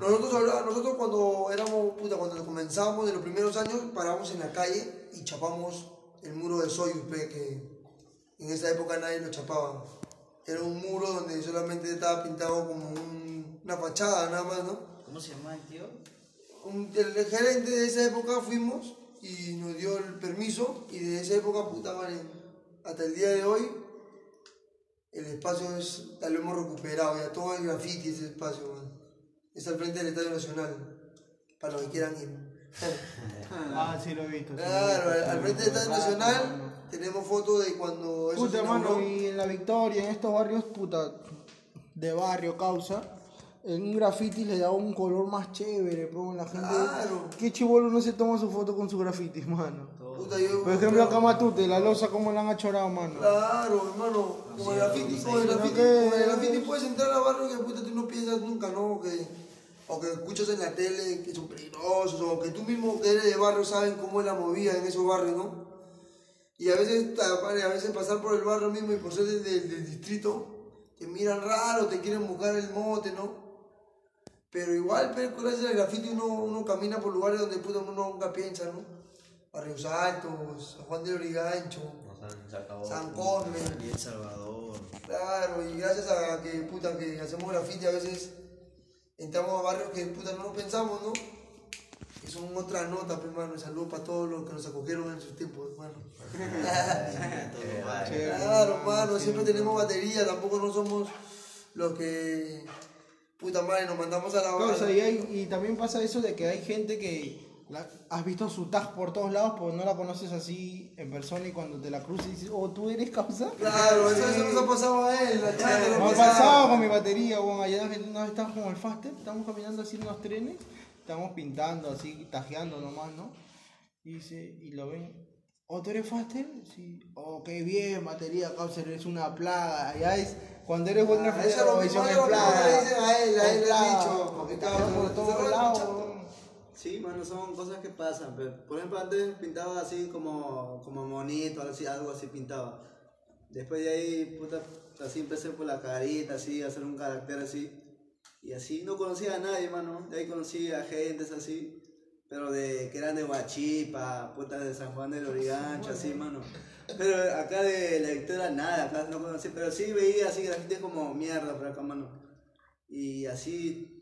Nosotros, habla- nosotros cuando éramos, puta, cuando comenzamos de los primeros años, parábamos en la calle y chapamos el muro de Soyuz, que en esa época nadie lo chapaba. Era un muro donde solamente estaba pintado como un- una fachada nada más, ¿no? ¿Cómo se llama el tío? Un- el, el gerente de esa época fuimos y nos dio el permiso y de esa época, puta madre, hasta el día de hoy, el espacio es, ya lo hemos recuperado, ya todo es graffiti ese espacio, man. Es al frente del Estadio Nacional, para los que quieran ir. Ah, sí lo he visto. sí lo he claro, visto, al, al frente del Estadio. Nacional tenemos fotos de cuando eso Puta, se y en la Victoria, en estos barrios, puta, de barrio, causa, en un graffiti le da un color más chévere, pero la gente... Claro. ¿Qué chivolo no se toma su foto con su graffiti, mano? Puta, yo- Por ejemplo, acá Matute, la losa, ¿cómo la han achorado, mano? Claro, hermano, como el graffiti, como el graffiti, que- como el graffiti puedes entrar a barrio que puta tú no piensas nunca, ¿no? Que, o que escuchas en la tele que son peligrosos, o que tú mismo que eres de barrio saben cómo es la movida en esos barrios, ¿no? Y a veces, a veces pasar por el barrio mismo y por ser del, del- del distrito, te miran raro, te quieren buscar el mote, ¿no? Pero igual, pero gracias al graffiti uno, uno camina por lugares donde puta uno nunca piensa, ¿no? Barrios Altos, San Juan de sacado. San Cosme. Y El Salvador. Claro, y gracias a que puta que hacemos graffiti a veces entramos a barrios que puta no lo pensamos, ¿no? Que son otra nota, pues, hermano. Saludos para todos los que nos acogieron en sus tiempos, hermano. claro, hermano, siempre tenemos batería, tampoco no somos los que puta madre nos mandamos a la bala. y, hay- y también pasa eso de que hay gente que la- has visto su tag por todos lados, pero no la conoces así en persona y cuando te la cruzas dices, oh, tú eres causa. Claro, eso, eso nos ha pasado a él, la chica lo ha pasado con mi batería, bueno, allá una vez estábamos con el Faster, estamos caminando así en unos trenes, estamos pintando así, tajeando nomás, ¿no? Y dice, y lo ven, ¿oh, tú eres Faster? Sí, oh, qué bien, batería, causa, eres una plaga, allá es, cuando eres buen Ah, eso es lo mismo, es es lo plaga. que le dicen a él, a Es él le han dicho, porque tajean por todos lados. Sí, mano, son cosas que pasan. pero, por ejemplo, antes pintaba así como, como monito, así, algo así pintaba. Después de ahí, puta, así empecé por la carita, así, a hacer un carácter así. Y así no conocía a nadie, mano. De ahí conocí a gentes así, pero de que eran de Huachipa, puta de San Juan del Origancho, así, mano. Pero acá de la Victoria nada, acá no conocí, pero sí veía así gente como mierda por acá, mano. Y así,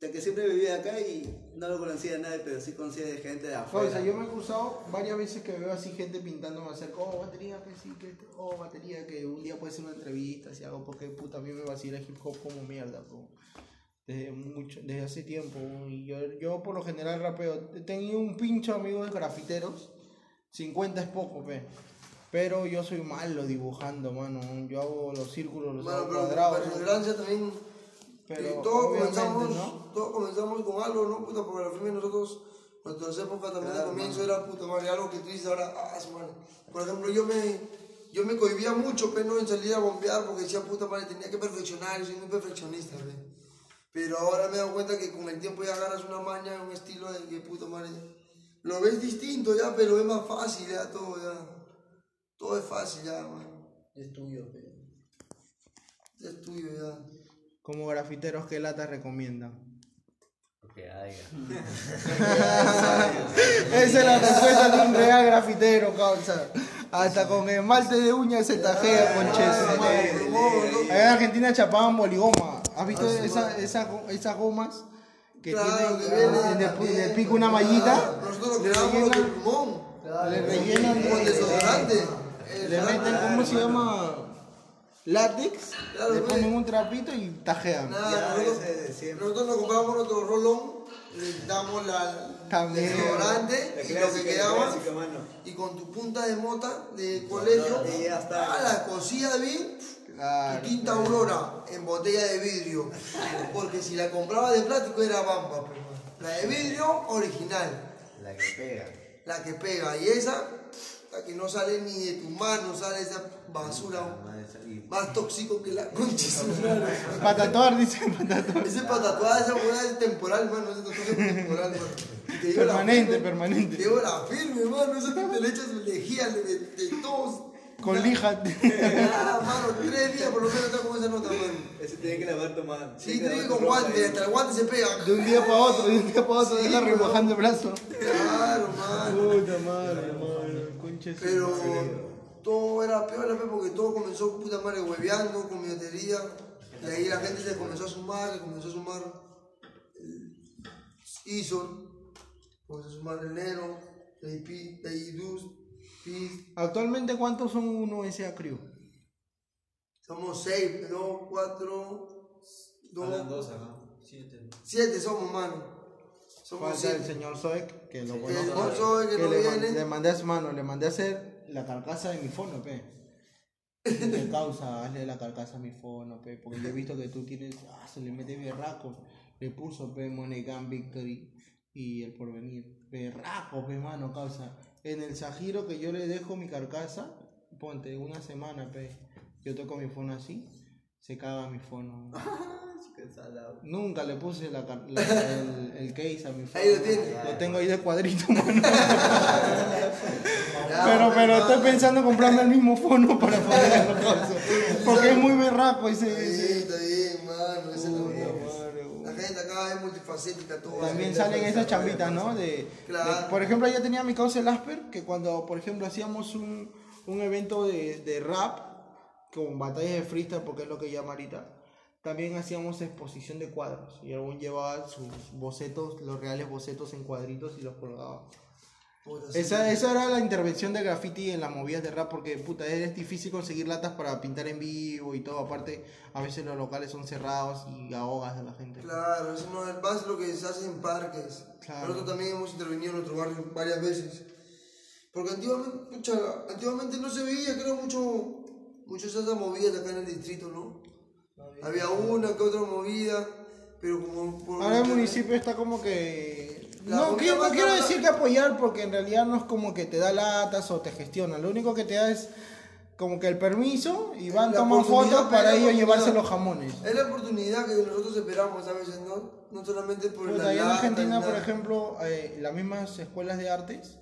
de que siempre vivía acá y no lo conocía a nadie, pero sí conocía de gente de afuera. O sea, yo me he cruzado varias veces que veo así gente pintándome acerca, oh, batería, que sí, que oh, batería, que un día puede ser una entrevista, si hago, porque puta, a mí me vacila el hip hop como mierda, bro. Desde, mucho, desde hace tiempo, y yo, yo por lo general rapeo. Tenido un pincho amigos grafiteros, 50 es poco, pe. Pero yo soy malo dibujando, mano. Yo hago los círculos, los Bueno, hago pero cuadrados. perseverancia también. Pero y todos comenzamos, ¿no? todos comenzamos con algo, ¿no? Puta, porque la firme nosotros, nuestras épocas también de comienzo era puta madre, algo que tú dices ahora, ah, madre. Por ejemplo, yo me, yo me cohibía mucho, pero no en salir a bombear porque decía, puta madre, tenía que perfeccionar, yo soy muy perfeccionista, pe. Pero ahora me he dado cuenta que con el tiempo ya agarras una maña, un estilo de que puta madre, lo ves distinto ya, pero es más fácil ya todo, ya. Todo es fácil ya, man. Es tuyo, pe. Es tuyo ya. Como grafiteros, ¿qué latas recomiendan? Que haya. Esa es la respuesta de un real grafitero, causa. Hasta con esmalte de uñas se tajea con cheso. Allá en Argentina chapaban boligoma. ¿Has visto esa, esa, go- esas gomas? Que Claro, tienen que viene en el, en pico una claro. mallita. Nosotros lo le con el rellenan, pulmón. le rellenan Con de- desodorante. Le meten, ¿cómo se llama? Látex. Claro, Le ve. ponen un trapito y tajean. Nada, Ya, nosotros, nos compramos nuestro rolón, le damos la También. desodorante La y lo que quedaba y con tu punta de mota de colegio, Y ya está. ah, la cosía bien, Claro. tu tinta aurora en botella de vidrio, porque si la compraba de plástico era bamba, pero la de vidrio original, La que pega. la que pega y esa, la que no sale ni de tu mano, sale esa basura más tóxico que la concha. de su madre. Patatuar, dice patatuar. Ese para tatuar, esa hueá es temporal, mano. Ese tatuaje es temporal, mano. Te Permanente, firme, permanente. Te lleva la firme, mano. Eso que te le echas lejía de, de todos. Con lija. Ah, mano, tres días por lo menos está con esa nota, mano. Ese tiene que lavar tu mano. Sí, tiene que con guante, hasta el guante se pega. De un día para otro, de un día para otro, Sí, deja rebajando el brazo. Claro, mano. Puta madre, madre, concha Pero todo era peor, pe, porque todo comenzó puta madre hueveando, con miotería. Y ahí la gente se comenzó a sumar, se comenzó a sumar ISOR, comenzó a sumar el Nero, el IP, el IDUS, Actualmente, ¿cuántos son uno SA Crew? Somos seis, dos, cuatro, dos, dos acá. siete somos, mano. Somos Falta el siete. señor Zoek, que lo El conozco. Zoe que no le, man- viene. le mandé a su mano, le mandé a hacer la carcasa de mi fono, pe. ¿Qué causa? Hazle la carcasa a mi fono, pe. Porque yo he visto que tú tienes. Ah, se le mete berraco. Le puso, pe, Monegan Victory y el porvenir. Berraco, pe, mano, causa. En el Sajiro que yo le dejo mi carcasa, ponte una semana, pe. Yo toco mi fono así, se caga mi fono. Nunca le puse la, el, el case a mi fono. Ahí lo tiene. Lo tengo ahí de cuadrito, mano. Pero, pero estoy pensando en comprarme el mismo fono para ponerlo, causa. Porque es muy berraco ese. Ese- está bien, mano. esa es la Puta verdad. madre, güey. La gente acá es multifacética, todo. También salen esas chambitas, ¿no? De, Claro. de- por ejemplo, yo tenía mi causa el Asper, que cuando, por ejemplo, hacíamos un, un evento de, de rap con batallas de freestyle, porque es lo que llama ahorita, también hacíamos exposición de cuadros. Y algún llevaba sus bocetos, los reales bocetos en cuadritos y los colgaba. Esa, esa era la intervención de graffiti en las movidas de rap, porque puta, es difícil conseguir latas para pintar en vivo y todo. Aparte, a veces los locales son cerrados y ahogas a la gente. Claro, eso no es más lo que se hace en parques. Claro. Nosotros también hemos intervenido en nuestro barrio varias veces. Porque antiguamente, pucha, antiguamente no se veía, creo, mucho, muchas esas movidas acá en el distrito, ¿no? Había una que otra movida, pero como... por Ahora el municipio está como que... No, quiero, no decir que apoyar porque en realidad no es como que te da latas o te gestiona. Lo único que te da es como que el permiso y van, toman fotos para ellos llevarse los jamones. Es la oportunidad que nosotros esperamos a veces, ¿no? No solamente por Pues la allá en Argentina, por ejemplo, eh, las mismas escuelas de artes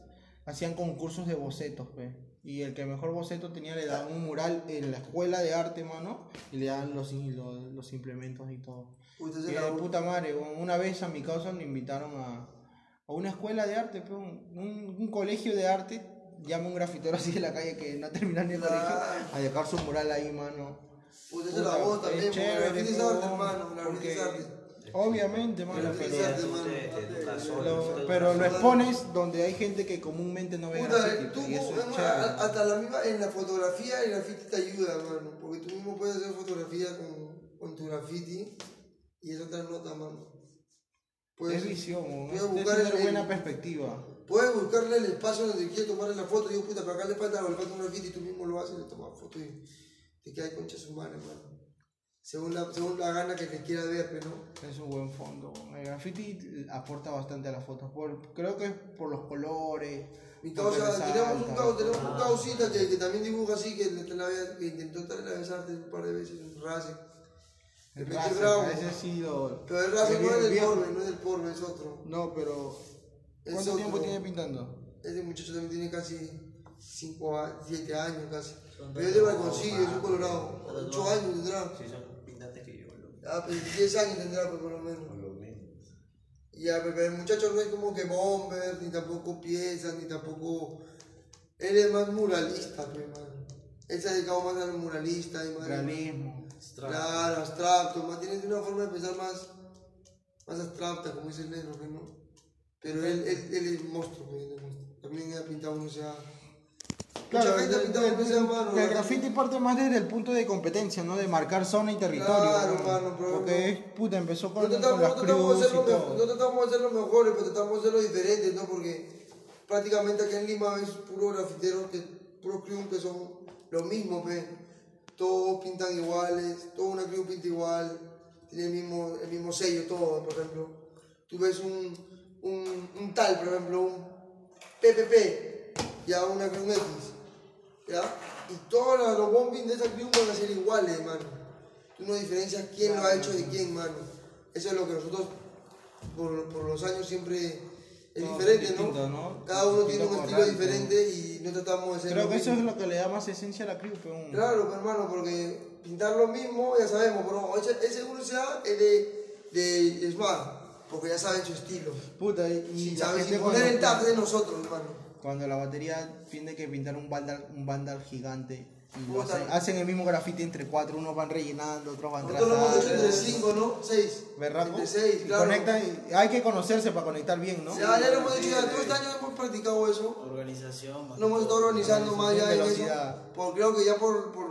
hacían concursos de bocetos, pe. Y el que mejor boceto tenía le daban un mural en la escuela de arte, mano, y le daban los, los, los implementos y todo. Y de puta madre, una vez a mi causa me invitaron a, a una escuela de arte, pe, un, un- un colegio de arte, llama un grafitero así de la calle que no termina ni el colegio, a dejar su mural ahí, mano. Puta, esa es la voz también, es porque la chévere, es arte, hermano, la porque- arte. Obviamente, mano, Pero mano. te- te lo- te pero expones donde hay gente que comúnmente no ve tú, y eso es chévere. hasta la misma, en la fotografía el graffiti te ayuda, mano, porque tú mismo puedes hacer fotografía con, con tu graffiti y es otra nota, mano. Puedes, Es visión, weón, puedes es buscar tener el- buena perspectiva. puedes buscarle el espacio donde quieres tomarle la foto, digo, puta, pero acá le falta, le falta un graffiti y tú mismo lo haces, le tomas foto y te queda concha su mano. Según la, según la gana que te quiera ver, pero no. Es un buen fondo. El graffiti aporta bastante a las fotos. Por, creo que es por los colores, Mi causa, tenemos un, cau- tenemos un causita que, que también dibuja así, que, la intentó traer a besarte un par de veces en Racing. El bravo. ese sí lo. Pero el Racing el no es del viejo- Porbe, no es del Porbe, es otro. No, pero. Es ¿Cuánto otro. tiempo tiene pintando? Ese muchacho también tiene casi 5 7 años casi. Pero es de Balconcillo, es un colorado. 8 años tendrá. Sí, son pintantes que yo, loco. Ya, pues 10 años tendrá pues, por lo menos. Por lo menos. Y ya, pero el muchacho no es como que bomber, ni tampoco pieza, ni tampoco. Él es más muralista, pues, man. Él se ha dedicado más al muralista y más. Realismo. Claro, abstracto, más tiene una forma de pensar más, más abstracta, como dice el negro, ¿no? Pero él, él, él es monstruo, él es monstruo. También ha pintado un sea. Claro, el, sea mano. el graffiti parte más desde el punto de competencia, ¿no? De marcar zona y territorio. Claro, ¿no? mano, pero Porque no- es, puta, empezó con, No tratamos, con las no tratamos de mejor, todo. no tratamos de hacerlo mejores, pero tratamos de hacerlo diferentes, ¿no? Porque prácticamente acá en Lima es puro grafitero, que, puro crew que son lo mismo, pe. Todos pintan iguales, toda una crew pinta igual, tiene el mismo, el mismo sello, todo, por ejemplo. Tú ves un, un, un tal, por ejemplo, un PPP, ya una crew X, ¿ya? Y todos los, bombings de esa crew van a ser iguales, mano. Tú no diferencias quién lo ha hecho de quién, mano. Eso es lo que nosotros, por, por los años, siempre es diferente, ¿no? ¿no? Cada uno tiene un estilo diferente y no tratamos de ser Creo que eso es lo que le da más esencia a la crew. Pues, un- Claro, pero hermano, porque pintar lo mismo, ya sabemos, pero ese, ese universidad es de, de Smart, porque ya saben su estilo. Puta, y, y Sin, saber, sin poner el tag de nosotros, hermano. Cuando la batería tiene que pintar un vandal, un vandal gigante y lo hacen, hacen el mismo grafiti entre cuatro, unos van rellenando, otros van Nosotros lo hemos hecho entre trazando. 5, ¿no? 6. Berraco. Entre 6, Y claro. conectan y hay que conocerse para conectar bien, ¿no? Ya, ya lo hemos dicho, ya todo este año hemos practicado eso. Organización, más Lo hemos estado organizando más ya en eso. velocidad. Por, creo que ya por, por,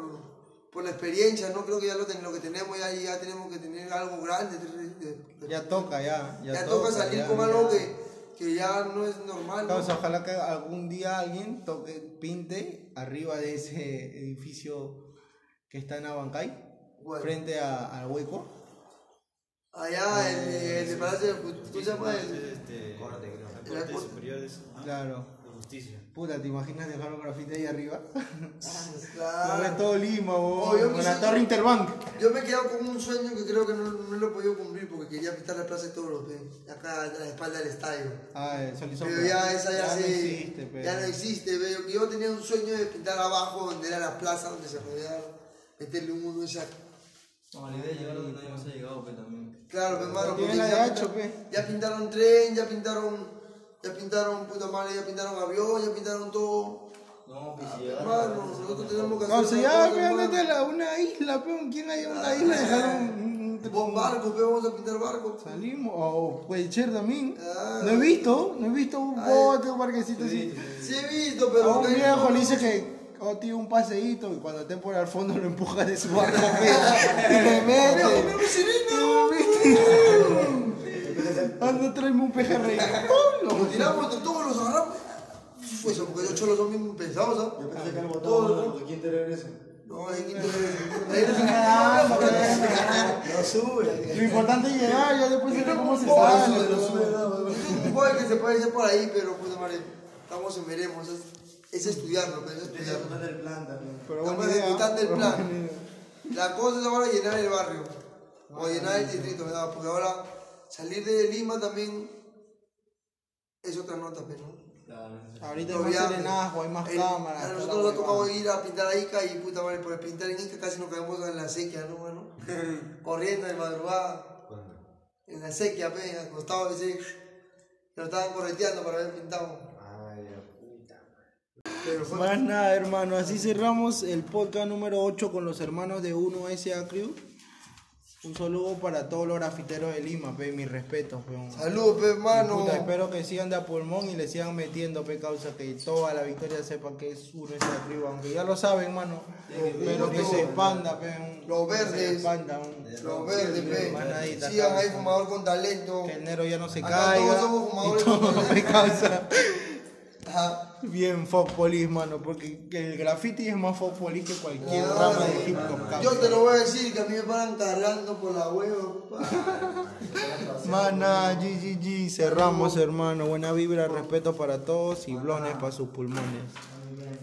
por la experiencia, ¿no? Creo que ya lo, ten- lo que tenemos, ya, ya tenemos que tener algo grande. de- de- de- Ya toca, ya. Ya, ya toca salir ya, con ya. algo que, que ya no es normal. ojalá que algún día alguien toque, pinte arriba de ese edificio que está en Abancay, Bueno. frente a- al hueco. Allá, el, de- el de Palacio de Justicia, ¿cómo se llama? El, Este, Corte, el airport. superiores ¿no? Claro. Justicia. Puta, ¿te imaginas dejar un grafiti ahí arriba? Claro. Todo Lima, bo, Oh, yo con me la torre Interbank. Yo me he quedado con un sueño que creo que no, no lo he podido cumplir porque quería pintar la Plaza de Toros, pe, acá a la espalda del estadio. Ah, y Pero ya esa ya, no se, existe, pero. ya no existe, ve. Yo, yo tenía un sueño de pintar abajo donde era la plaza donde se podía meterle un uno esa. No, la idea de llegar donde nadie más ha llegado, pues también. Claro, pues, hermano, ya, pe. ya pintaron tren, ya pintaron, ya pintaron puta madre, ya pintaron avión, ya pintaron todo. No, pues. Hermano, nosotros tenemos que hacer. No, si una ya, a la- una isla, pe, ¿quién hay en una isla? Dejaron Vos barcos, pe, vamos a pintar barcos. Salimos, o puede ser también. Ah. No he visto, no he visto un bote, un parquecito así. Sí he visto, A pero. un viejo le dice que oh, tío, un paseíto y cuando esté por al fondo lo empuja de su barco y te mete. Anda, tráeme un pejerrey. ¡Pum! Lo tiramos entre todos, los agarramos. Eso, porque los cholos son bien pesados, ¿ah? Yo pensé que el Todo, botón, porque ¿quién te regresa? No, hay que Ah, No sube. Lo importante es llegar, ya después se ve cómo se No sale. sube, no sube boy que se puede hacer por ahí, pero pues madre, estamos en veremos. Es, es estudiarlo, pero es estudiarlo. el plan también. Estamos ejecutando el plan. La cosa es ahora llenar el barrio. O llenar el distrito, ¿verdad? Porque ahora salir de Lima también es otra nota, pero. Ahorita hay No, más ya, serenazgo, hay más el- cámaras. A nosotros nos ha tocado ir a pintar a Ica y puta madre, por pintar en Ica casi nos caemos en la sequía, ¿no, mano? Corriendo de madrugada. En la sequía, pe, acostado ese. Nos estaban correteando para haber pintado. Pero fue. Más nada, hermano. Así cerramos el podcast número 8 con los hermanos de 1SA Crew. Un saludo para todos los grafiteros de Lima, pe, mi respeto, peón. Saludos, pe, hermano. Puta, espero que sigan de a pulmón y le sigan metiendo, pe, causa que toda la victoria sepa que es 1SA Crew, aunque ya lo saben, mano. Pero que se expanda, pe. un- Los verdes. expanda, un- Los verdes, pe. Sigan ahí, fumador con talento. Que enero ya no se Acá caiga. todos somos fumadores y todo, con talento. pe, causa. Ajá. Bien folk police, mano, porque que el graffiti es más folk police que cualquier Claro. rama de hip hop. Yo te lo voy a decir que a mí me paran cargando por la hueva. Mana, GGG, cerramos hermano. Buena vibra, respeto para todos y blones para sus pulmones.